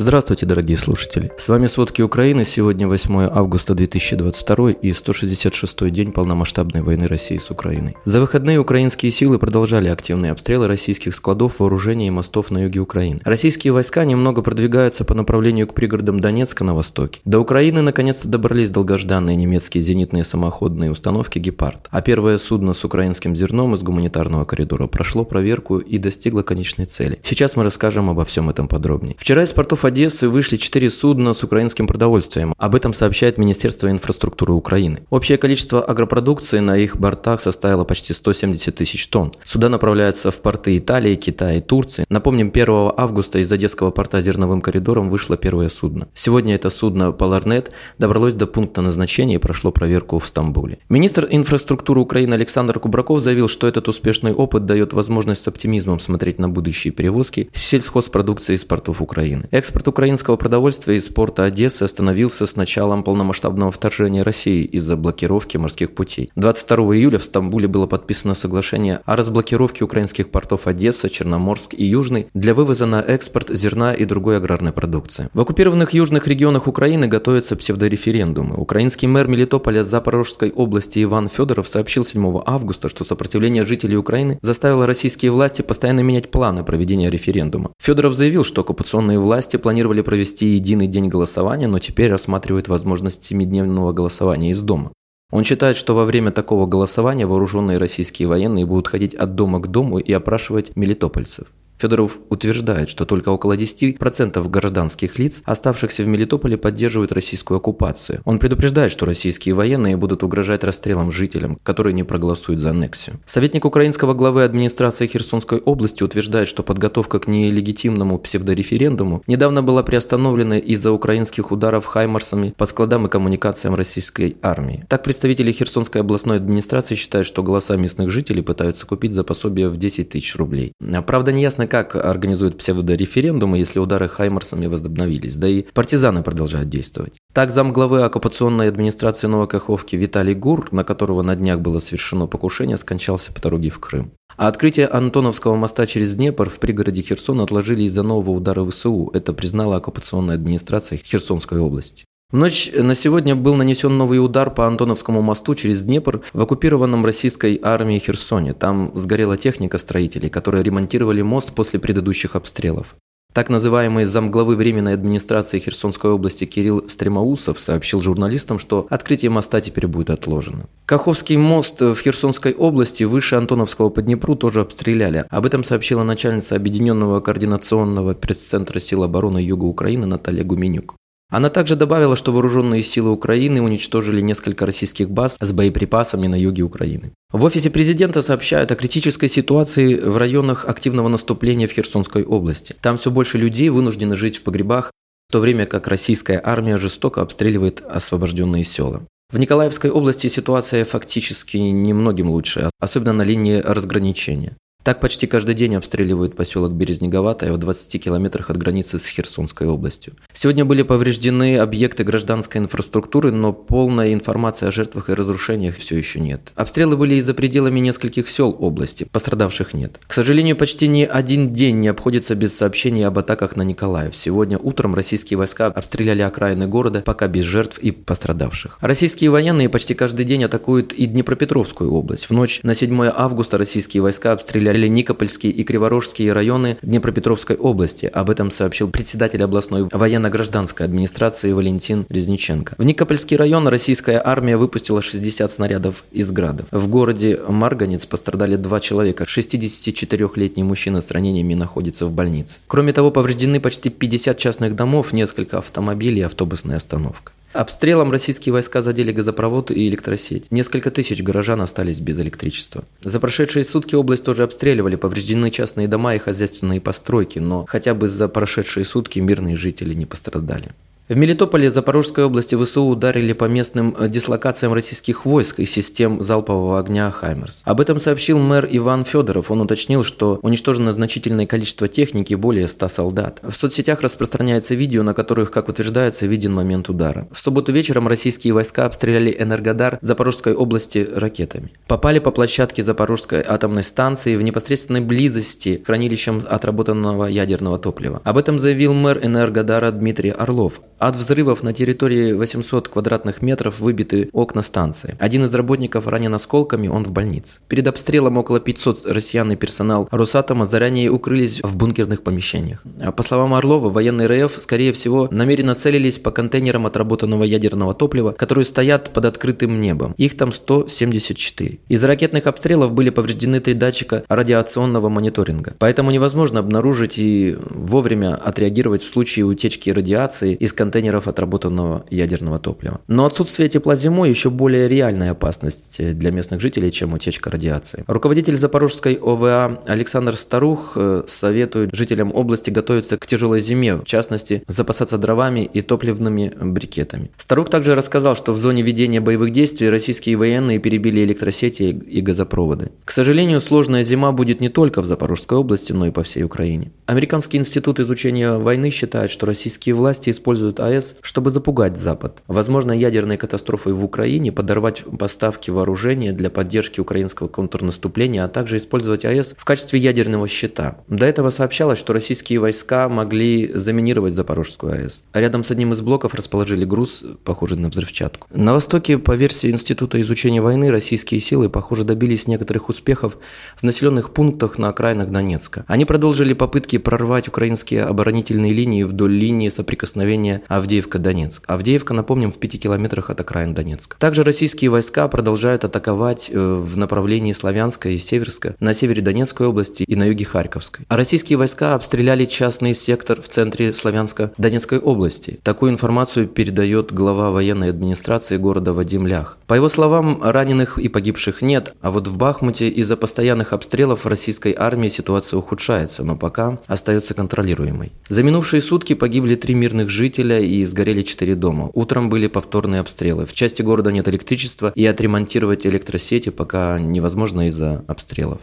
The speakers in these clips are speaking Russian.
Здравствуйте, дорогие слушатели. С вами «Сводки Украины». Сегодня 8 августа 2022 и 166 день полномасштабной войны России с Украиной. За выходные украинские силы продолжали активные обстрелы российских складов, вооружений и мостов на юге Украины. Российские войска немного продвигаются по направлению к пригородам Донецка на востоке. До Украины наконец-то добрались долгожданные немецкие зенитные самоходные установки «Гепард». А первое судно с украинским зерном из гуманитарного коридора прошло проверку и достигло конечной цели. Сейчас мы расскажем обо всем этом подробнее. Вчера из портов Одессы вышли четыре судна с украинским продовольствием. Об этом сообщает Министерство инфраструктуры Украины. Общее количество агропродукции на их бортах составило почти 170 тысяч тонн. Суда направляются в порты Италии, Китая и Турции. Напомним, 1 августа из Одесского порта зерновым коридором вышло первое судно. Сегодня это судно Polarnet добралось до пункта назначения и прошло проверку в Стамбуле. Министр инфраструктуры Украины Александр Кубраков заявил, что этот успешный опыт дает возможность с оптимизмом смотреть на будущие перевозки сельхозпродукции из портов Украины. Экспорт Экспорт украинского продовольствия из порта Одессы остановился с началом полномасштабного вторжения России из-за блокировки морских путей. 22 июля в Стамбуле было подписано соглашение о разблокировке украинских портов Одесса, Черноморск и Южный для вывоза на экспорт зерна и другой аграрной продукции. В оккупированных южных регионах Украины готовятся псевдореферендумы. Украинский мэр Мелитополя Запорожской области Иван Федоров сообщил 7 августа, что сопротивление жителей Украины заставило российские власти постоянно менять планы проведения референдума. Федоров заявил, что оккупационные власти планировали провести единый день голосования, но теперь рассматривают возможность семидневного голосования из дома. Он считает, что во время такого голосования вооруженные российские военные будут ходить от дома к дому и опрашивать мелитопольцев. Федоров утверждает, что только около 10% гражданских лиц, оставшихся в Мелитополе, поддерживают российскую оккупацию. Он предупреждает, что российские военные будут угрожать расстрелом жителям, которые не проголосуют за аннексию. Советник украинского главы администрации Херсонской области утверждает, что подготовка к нелегитимному псевдореферендуму недавно была приостановлена из-за украинских ударов хаймарсами по складам и коммуникациям российской армии. Так представители Херсонской областной администрации считают, что голоса местных жителей пытаются купить за пособие в 10 тысяч рублей. Правда, неясно, как организуют псевдореферендумы, если удары хаймарсами возобновились, да и партизаны продолжают действовать. Так замглавы оккупационной администрации Новокаховки Виталий Гур, на которого на днях было совершено покушение, скончался по дороге в Крым. А открытие Антоновского моста через Днепр в пригороде Херсона отложили из-за нового удара ВСУ. Это признала оккупационная администрация Херсонской области. В ночь на сегодня был нанесен новый удар по Антоновскому мосту через Днепр в оккупированном российской армией Херсоне. Там сгорела техника строителей, которые ремонтировали мост после предыдущих обстрелов. Так называемый замглавы Временной администрации Херсонской области Кирилл Стремоусов сообщил журналистам, что открытие моста теперь будет отложено. Каховский мост в Херсонской области выше Антоновского по Днепру тоже обстреляли. Об этом сообщила начальница Объединенного координационного пресс-центра сил обороны Юга Украины Наталья Гуменюк. Она также добавила, что вооруженные силы Украины уничтожили несколько российских баз с боеприпасами на юге Украины. В офисе президента сообщают о критической ситуации в районах активного наступления в Херсонской области. Там все больше людей вынуждены жить в погребах, в то время как российская армия жестоко обстреливает освобожденные села. В Николаевской области ситуация фактически немногим лучше, особенно на линии разграничения. Так почти каждый день обстреливают поселок Березнеговатое в 20 километрах от границы с Херсонской областью. Сегодня были повреждены объекты гражданской инфраструктуры, но полная информация о жертвах и разрушениях все еще нет. Обстрелы были и за пределами нескольких сел области, пострадавших нет. К сожалению, почти ни один день не обходится без сообщений об атаках на Николаев. Сегодня утром российские войска обстреляли окраины города, пока без жертв и пострадавших. Российские военные почти каждый день атакуют и Днепропетровскую область. В ночь на 7 августа российские войска обстреляли обстреляли Никопольские и Криворожские районы Днепропетровской области. Об этом сообщил председатель областной военно-гражданской администрации Валентин Резниченко. В Никопольский район российская армия выпустила 60 снарядов из градов. В городе Марганец пострадали два человека. 64-летний мужчина с ранениями находится в больнице. Кроме того, повреждены почти 50 частных домов, несколько автомобилей и автобусная остановка. Обстрелом российские войска задели газопровод и электросеть. Несколько тысяч горожан остались без электричества. За прошедшие сутки область тоже обстреливали, повреждены частные дома и хозяйственные постройки, но хотя бы за прошедшие сутки мирные жители не пострадали. В Мелитополе Запорожской области ВСУ ударили по местным э, дислокациям российских войск и систем залпового огня «Хаймерс». Об этом сообщил мэр Иван Федоров. Он уточнил, что уничтожено значительное количество техники, более 100 солдат. В соцсетях распространяется видео, на которых, как утверждается, виден момент удара. В субботу вечером российские войска обстреляли Энергодар Запорожской области ракетами. Попали по площадке Запорожской атомной станции в непосредственной близости к хранилищам отработанного ядерного топлива. Об этом заявил мэр Энергодара Дмитрий Орлов. От взрывов на территории 800 квадратных метров выбиты окна станции. Один из работников ранен осколками, он в больнице. Перед обстрелом около 500 россиян и персонал Росатома заранее укрылись в бункерных помещениях. По словам Орлова, военные РФ, скорее всего, намеренно целились по контейнерам отработанного ядерного топлива, которые стоят под открытым небом. Их там 174. Из ракетных обстрелов были повреждены три датчика радиационного мониторинга. Поэтому невозможно обнаружить и вовремя отреагировать в случае утечки радиации из контейнеров контейнеров отработанного ядерного топлива. Но отсутствие тепла зимой еще более реальная опасность для местных жителей, чем утечка радиации. Руководитель Запорожской ОВА Александр Старух э, советует жителям области готовиться к тяжелой зиме, в частности, запасаться дровами и топливными брикетами. Старух также рассказал, что в зоне ведения боевых действий российские военные перебили электросети и газопроводы. К сожалению, сложная зима будет не только в Запорожской области, но и по всей Украине. Американский институт изучения войны считает, что российские власти используют используют АЭС, чтобы запугать Запад. Возможно, ядерной катастрофой в Украине подорвать поставки вооружения для поддержки украинского контрнаступления, а также использовать АЭС в качестве ядерного щита. До этого сообщалось, что российские войска могли заминировать Запорожскую АЭС. А рядом с одним из блоков расположили груз, похожий на взрывчатку. На Востоке, по версии Института изучения войны, российские силы, похоже, добились некоторых успехов в населенных пунктах на окраинах Донецка. Они продолжили попытки прорвать украинские оборонительные линии вдоль линии соприкосновения Авдеевка-Донецк. Авдеевка, напомним, в 5 километрах от окраин Донецка. Также российские войска продолжают атаковать э, в направлении Славянска и Северска, на севере Донецкой области и на юге Харьковской. А российские войска обстреляли частный сектор в центре Славянска Донецкой области. Такую информацию передает глава военной администрации города Вадим Лях. По его словам, раненых и погибших нет, а вот в Бахмуте из-за постоянных обстрелов российской армии ситуация ухудшается, но пока остается контролируемой. За минувшие сутки погибли три мирных жителя и сгорели четыре дома. Утром были повторные обстрелы. В части города нет электричества, и отремонтировать электросети пока невозможно из-за обстрелов.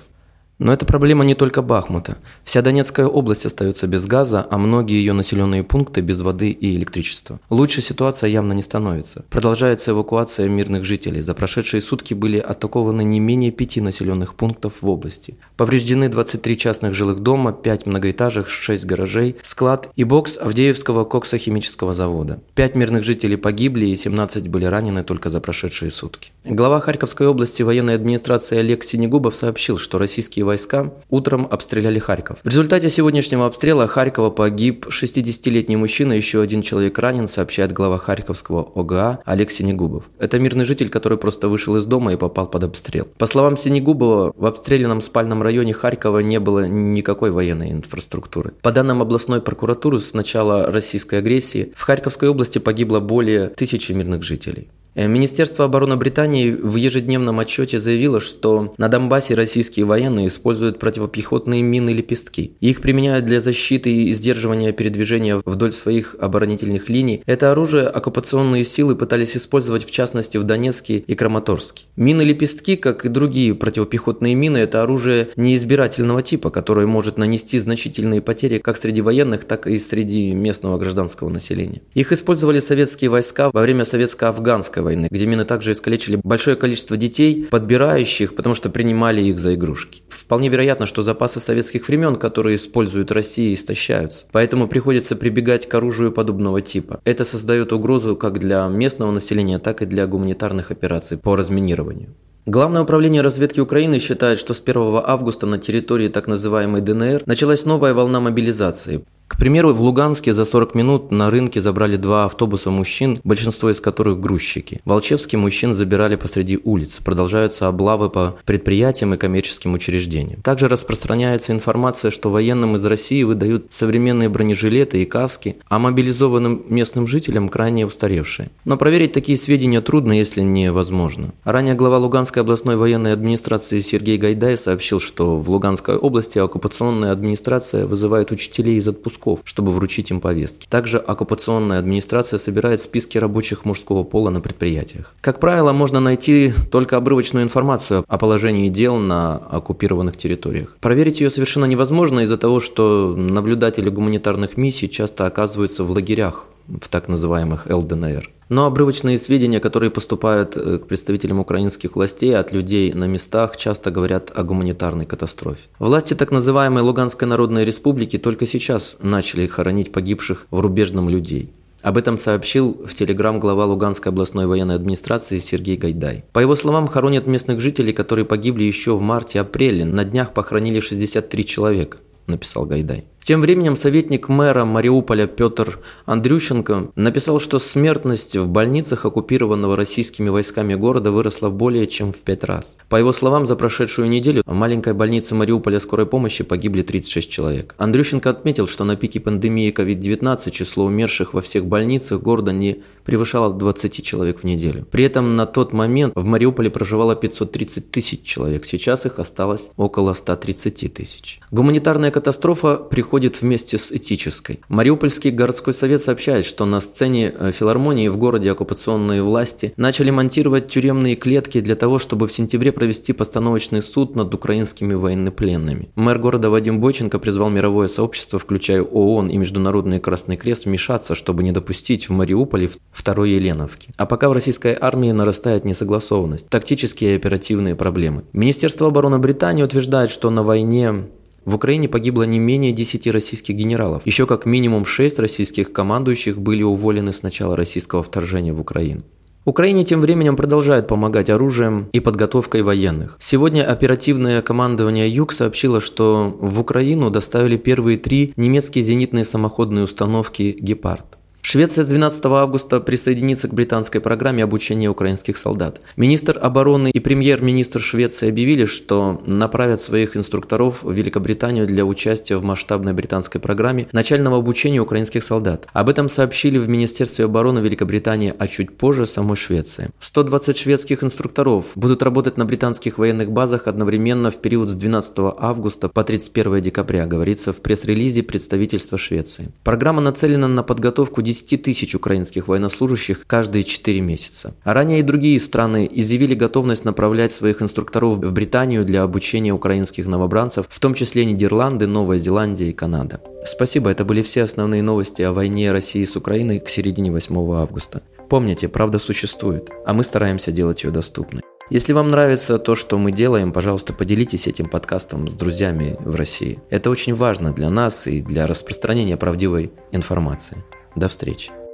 Но это проблема не только Бахмута. Вся Донецкая область остается без газа, а многие ее населенные пункты без воды и электричества. Лучше ситуация явно не становится. Продолжается эвакуация мирных жителей. За прошедшие сутки были атакованы не менее пяти населенных пунктов в области. Повреждены 23 частных жилых дома, 5 многоэтажек, 6 гаражей, склад и бокс Авдеевского коксохимического завода. 5 мирных жителей погибли и 17 были ранены только за прошедшие сутки. Глава Харьковской области военной администрации Олег Синегубов сообщил, что российские войска утром обстреляли Харьков. В результате сегодняшнего обстрела Харькова погиб 60-летний мужчина, еще один человек ранен, сообщает глава Харьковского ОГА Олег Синегубов. Это мирный житель, который просто вышел из дома и попал под обстрел. По словам Синегубова, в обстрелянном спальном районе Харькова не было никакой военной инфраструктуры. По данным областной прокуратуры, с начала российской агрессии в Харьковской области погибло более тысячи мирных жителей. Э, Министерство обороны Британии в ежедневном отчете заявило, что на Донбассе российские военные используют противопехотные мины-лепестки. Их применяют для защиты и сдерживания передвижения вдоль своих оборонительных линий. Это оружие оккупационные силы пытались использовать в частности в Донецке и Краматорске. Мины-лепестки, как и другие противопехотные мины, это оружие неизбирательного типа, которое может нанести значительные потери как среди военных, так и среди местного гражданского населения. Их использовали советские войска во время советско-афганской войны, где мины также искалечили большое количество детей, подбирающих, потому что принимали их за игрушки. Вполне вероятно, что запасы советских времен, которые используют Россия, истощаются. Поэтому приходится прибегать к оружию подобного типа. Это создает угрозу как для местного населения, так и для гуманитарных операций по разминированию. Главное управление разведки Украины считает, что с 1 августа на территории так называемой ДНР началась новая волна мобилизации. К примеру, в Луганске за 40 минут на рынке забрали два автобуса мужчин, большинство из которых грузчики. В Волчевске мужчин забирали посреди улиц. Продолжаются облавы по предприятиям и коммерческим учреждениям. Также распространяется информация, что военным из России выдают современные бронежилеты и каски, а мобилизованным местным жителям крайне устаревшие. Но проверить такие сведения трудно, если невозможно. Ранее глава Луганской областной военной администрации Сергей Гайдай сообщил, что в Луганской области оккупационная администрация вызывает учителей из отпуска отпусков, чтобы вручить им повестки. Также оккупационная администрация собирает списки рабочих мужского пола на предприятиях. Как правило, можно найти только обрывочную информацию о положении дел на оккупированных территориях. Проверить ее совершенно невозможно из-за того, что наблюдатели гуманитарных миссий часто оказываются в лагерях в так называемых ЛДНР. Но обрывочные сведения, которые поступают э, к представителям украинских властей от людей на местах, часто говорят о гуманитарной катастрофе. Власти так называемой Луганской Народной Республики только сейчас начали хоронить погибших в рубежном людей. Об этом сообщил в Телеграм глава Луганской областной военной администрации Сергей Гайдай. По его словам, хоронят местных жителей, которые погибли еще в марте-апреле. На днях похоронили 63 человека, написал Гайдай. Тем временем советник мэра Мариуполя Петр Андрющенко написал, что смертность в больницах оккупированного российскими войсками города выросла более чем в пять раз. По его словам, за прошедшую неделю в маленькой больнице Мариуполя скорой помощи погибли 36 человек. Андрющенко отметил, что на пике пандемии COVID-19 число умерших во всех больницах города не превышало 20 человек в неделю. При этом на тот момент в Мариуполе проживало 530 тысяч человек, сейчас их осталось около 130 тысяч. Гуманитарная катастрофа приходит проходит вместе с этической. Мариупольский городской совет сообщает, что на сцене э, филармонии в городе оккупационные власти начали монтировать тюремные клетки для того, чтобы в сентябре провести постановочный суд над украинскими военнопленными. Мэр города Вадим Бойченко призвал мировое сообщество, включая ООН и Международный Красный Крест, вмешаться, чтобы не допустить в Мариуполе второй Еленовки. А пока в российской армии нарастает несогласованность, тактические и оперативные проблемы. Министерство обороны Британии утверждает, что на войне в Украине погибло не менее 10 российских генералов. Еще как минимум 6 российских командующих были уволены с начала российского вторжения в Украину. Украине тем временем продолжает помогать оружием и подготовкой военных. Сегодня оперативное командование Юг сообщило, что в Украину доставили первые три немецкие зенитные самоходные установки «Гепард». Швеция с 12 августа присоединится к британской программе обучения украинских солдат. Министр обороны и премьер-министр Швеции объявили, что направят своих инструкторов в Великобританию для участия в масштабной британской программе начального обучения украинских солдат. Об этом сообщили в Министерстве обороны Великобритании, а чуть позже самой Швеции. 120 шведских инструкторов будут работать на британских военных базах одновременно в период с 12 августа по 31 декабря, говорится в пресс-релизе представительства Швеции. Программа нацелена на подготовку 10 тысяч украинских военнослужащих каждые 4 месяца. А ранее и другие страны изъявили готовность направлять своих инструкторов в Британию для обучения украинских новобранцев, в том числе Нидерланды, Новая Зеландия и Канада. Спасибо, это были все основные новости о войне России с Украиной к середине 8 августа. Помните, правда существует, а мы стараемся делать ее доступной. Если вам нравится то, что мы делаем, пожалуйста, поделитесь этим подкастом с друзьями в России. Это очень важно для нас и для распространения правдивой информации. До встречи.